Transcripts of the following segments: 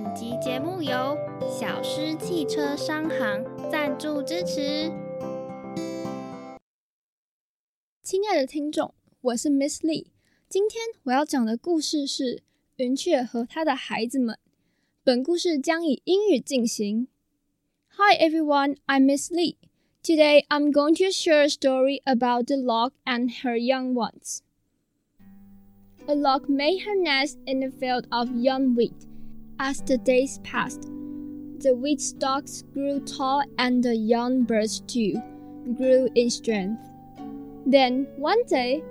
本集节目由小施汽车商行赞助支持。亲爱的听众，我是 Miss Lee，今天我要讲的故事是《云雀和他的孩子们》。本故事将以英语进行。Hi everyone, I'm Miss Lee. Today I'm going to share a story about the lark and her young ones. A lark made her nest in a field of young wheat as the days passed, the wheat stalks grew tall and the young birds too grew in strength. Then one day,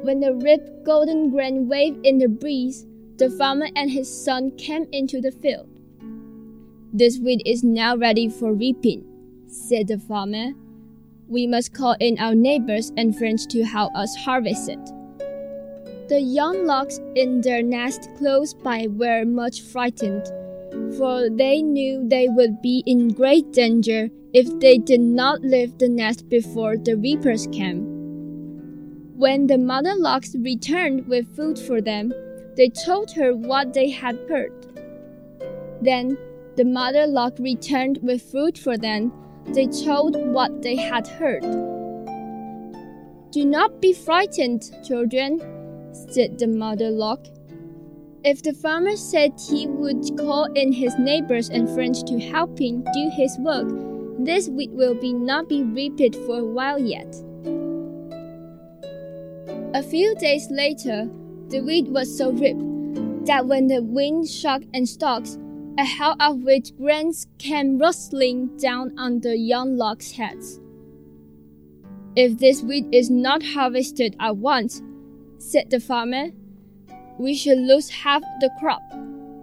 when the ripe golden grain waved in the breeze, the farmer and his son came into the field. This wheat is now ready for reaping, said the farmer. We must call in our neighbors and friends to help us harvest it. The young larks in their nest close by were much frightened, for they knew they would be in great danger if they did not leave the nest before the reapers came. When the mother larks returned with food for them, they told her what they had heard. Then the mother lark returned with food for them. They told what they had heard. Do not be frightened, children, said the mother lark. If the farmer said he would call in his neighbors and friends to help him do his work, this wheat will be not be reaped for a while yet. A few days later, the wheat was so ripe that when the wind shook and stalks, a hail of wheat grains came rustling down on the young larks' heads. If this wheat is not harvested at once, said the farmer, we shall lose half the crop.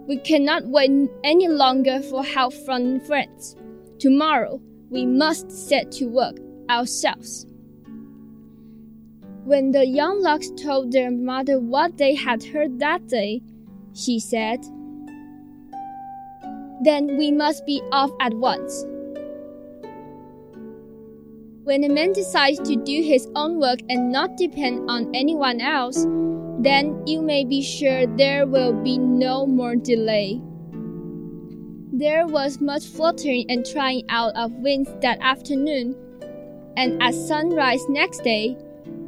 We cannot wait any longer for help from friends. Tomorrow we must set to work ourselves. When the young larks told their mother what they had heard that day, she said, Then we must be off at once. When a man decides to do his own work and not depend on anyone else, then you may be sure there will be no more delay. There was much fluttering and trying out of wings that afternoon, and at sunrise next day,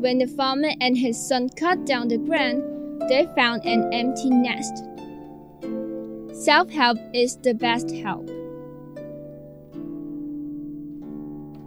when the farmer and his son cut down the grain, they found an empty nest. Self help is the best help.